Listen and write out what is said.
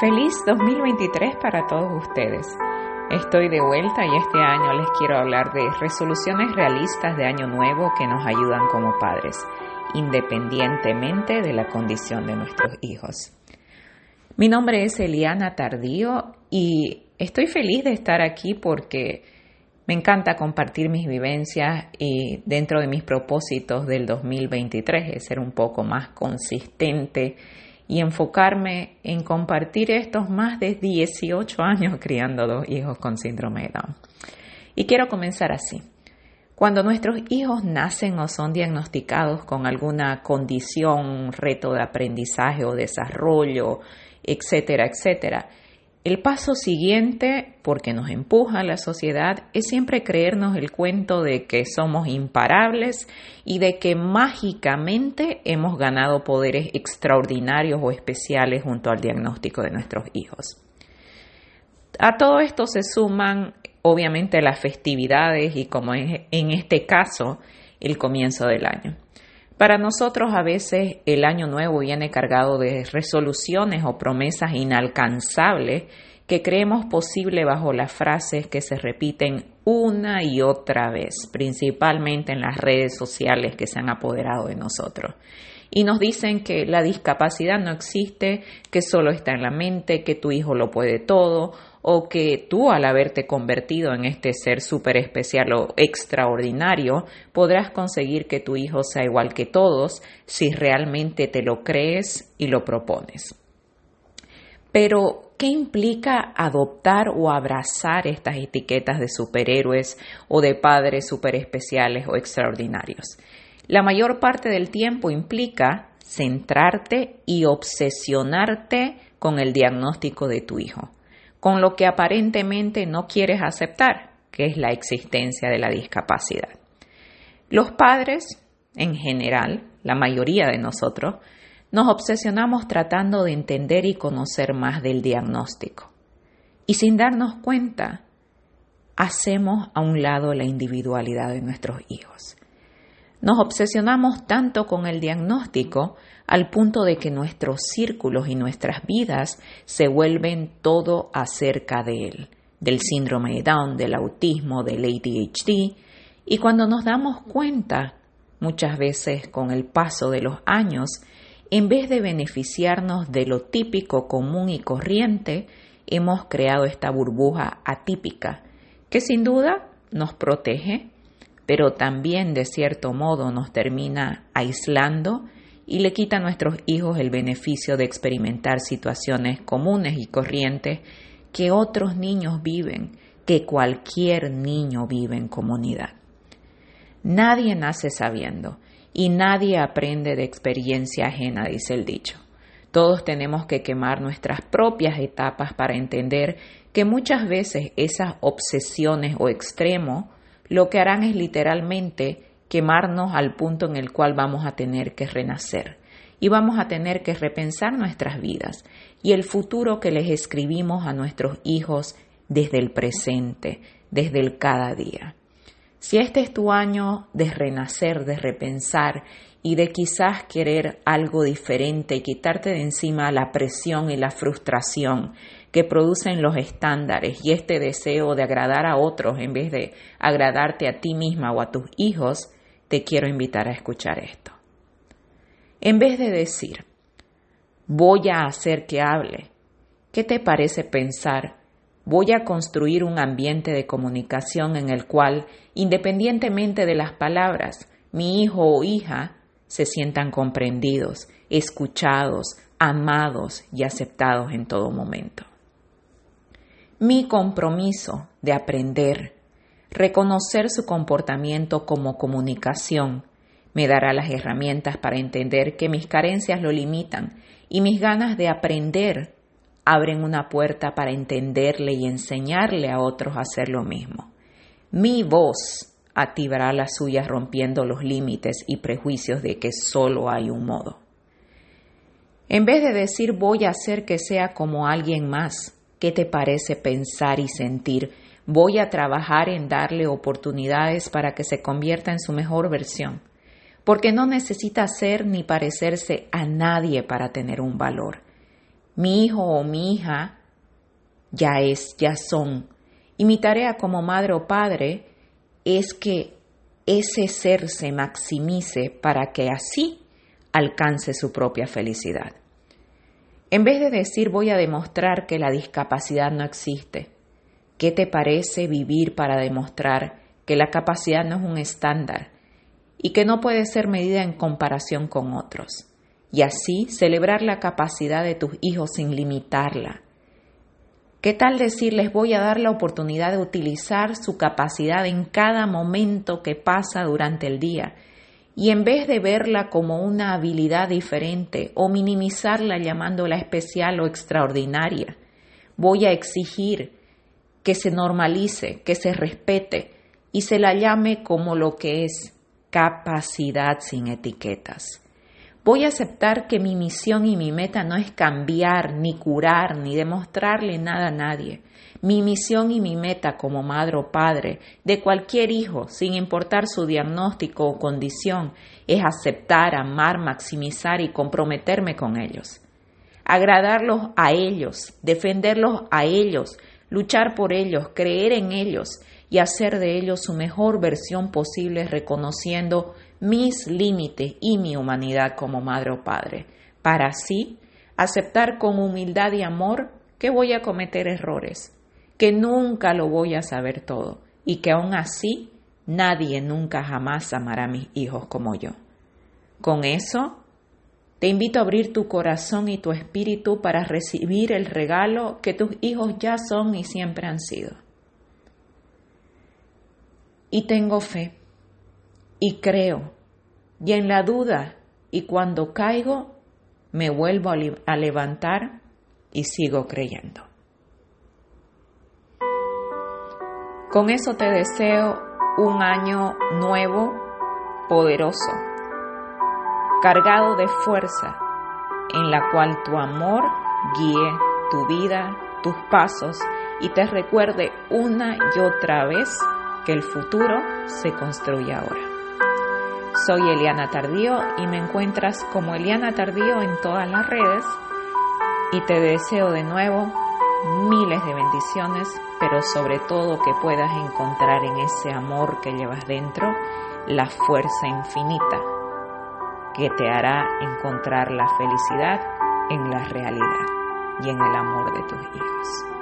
Feliz 2023 para todos ustedes. Estoy de vuelta y este año les quiero hablar de resoluciones realistas de año nuevo que nos ayudan como padres, independientemente de la condición de nuestros hijos. Mi nombre es Eliana Tardío y estoy feliz de estar aquí porque me encanta compartir mis vivencias y dentro de mis propósitos del 2023 es ser un poco más consistente y enfocarme en compartir estos más de 18 años criando dos hijos con síndrome de Down. Y quiero comenzar así. Cuando nuestros hijos nacen o son diagnosticados con alguna condición, reto de aprendizaje o desarrollo, etcétera, etcétera, el paso siguiente, porque nos empuja a la sociedad, es siempre creernos el cuento de que somos imparables y de que mágicamente hemos ganado poderes extraordinarios o especiales junto al diagnóstico de nuestros hijos. A todo esto se suman obviamente las festividades y como en este caso el comienzo del año. Para nosotros a veces el año nuevo viene cargado de resoluciones o promesas inalcanzables que creemos posible bajo las frases que se repiten una y otra vez, principalmente en las redes sociales que se han apoderado de nosotros. Y nos dicen que la discapacidad no existe, que solo está en la mente, que tu hijo lo puede todo, o que tú al haberte convertido en este ser súper especial o extraordinario, podrás conseguir que tu hijo sea igual que todos si realmente te lo crees y lo propones. Pero, ¿qué implica adoptar o abrazar estas etiquetas de superhéroes o de padres super especiales o extraordinarios? La mayor parte del tiempo implica centrarte y obsesionarte con el diagnóstico de tu hijo con lo que aparentemente no quieres aceptar, que es la existencia de la discapacidad. Los padres, en general, la mayoría de nosotros, nos obsesionamos tratando de entender y conocer más del diagnóstico. Y sin darnos cuenta, hacemos a un lado la individualidad de nuestros hijos. Nos obsesionamos tanto con el diagnóstico al punto de que nuestros círculos y nuestras vidas se vuelven todo acerca de él, del síndrome de Down, del autismo, del ADHD, y cuando nos damos cuenta, muchas veces con el paso de los años, en vez de beneficiarnos de lo típico, común y corriente, hemos creado esta burbuja atípica que sin duda nos protege, pero también de cierto modo nos termina aislando y le quita a nuestros hijos el beneficio de experimentar situaciones comunes y corrientes que otros niños viven, que cualquier niño vive en comunidad. Nadie nace sabiendo y nadie aprende de experiencia ajena, dice el dicho. Todos tenemos que quemar nuestras propias etapas para entender que muchas veces esas obsesiones o extremos lo que harán es literalmente quemarnos al punto en el cual vamos a tener que renacer y vamos a tener que repensar nuestras vidas y el futuro que les escribimos a nuestros hijos desde el presente, desde el cada día. Si este es tu año de renacer, de repensar y de quizás querer algo diferente y quitarte de encima la presión y la frustración que producen los estándares y este deseo de agradar a otros en vez de agradarte a ti misma o a tus hijos, te quiero invitar a escuchar esto. En vez de decir, voy a hacer que hable, ¿qué te parece pensar, voy a construir un ambiente de comunicación en el cual, independientemente de las palabras, mi hijo o hija se sientan comprendidos, escuchados, amados y aceptados en todo momento? Mi compromiso de aprender, Reconocer su comportamiento como comunicación me dará las herramientas para entender que mis carencias lo limitan y mis ganas de aprender abren una puerta para entenderle y enseñarle a otros a hacer lo mismo. Mi voz activará las suyas rompiendo los límites y prejuicios de que solo hay un modo. En vez de decir voy a hacer que sea como alguien más, ¿qué te parece pensar y sentir? Voy a trabajar en darle oportunidades para que se convierta en su mejor versión, porque no necesita ser ni parecerse a nadie para tener un valor. Mi hijo o mi hija ya es, ya son. Y mi tarea como madre o padre es que ese ser se maximice para que así alcance su propia felicidad. En vez de decir voy a demostrar que la discapacidad no existe, ¿qué te parece vivir para demostrar que la capacidad no es un estándar y que no puede ser medida en comparación con otros? Y así celebrar la capacidad de tus hijos sin limitarla. ¿Qué tal decirles voy a dar la oportunidad de utilizar su capacidad en cada momento que pasa durante el día? y en vez de verla como una habilidad diferente o minimizarla llamándola especial o extraordinaria, voy a exigir que se normalice, que se respete y se la llame como lo que es capacidad sin etiquetas. Voy a aceptar que mi misión y mi meta no es cambiar, ni curar, ni demostrarle nada a nadie. Mi misión y mi meta como madre o padre de cualquier hijo, sin importar su diagnóstico o condición, es aceptar, amar, maximizar y comprometerme con ellos. Agradarlos a ellos, defenderlos a ellos, luchar por ellos, creer en ellos y hacer de ellos su mejor versión posible reconociendo mis límites y mi humanidad como madre o padre, para así aceptar con humildad y amor que voy a cometer errores, que nunca lo voy a saber todo y que aún así nadie nunca jamás amará a mis hijos como yo. Con eso, te invito a abrir tu corazón y tu espíritu para recibir el regalo que tus hijos ya son y siempre han sido. Y tengo fe y creo, y en la duda y cuando caigo, me vuelvo a levantar y sigo creyendo. Con eso te deseo un año nuevo, poderoso, cargado de fuerza, en la cual tu amor guíe tu vida, tus pasos y te recuerde una y otra vez que el futuro se construye ahora. Soy Eliana Tardío y me encuentras como Eliana Tardío en todas las redes y te deseo de nuevo miles de bendiciones, pero sobre todo que puedas encontrar en ese amor que llevas dentro la fuerza infinita que te hará encontrar la felicidad en la realidad y en el amor de tus hijos.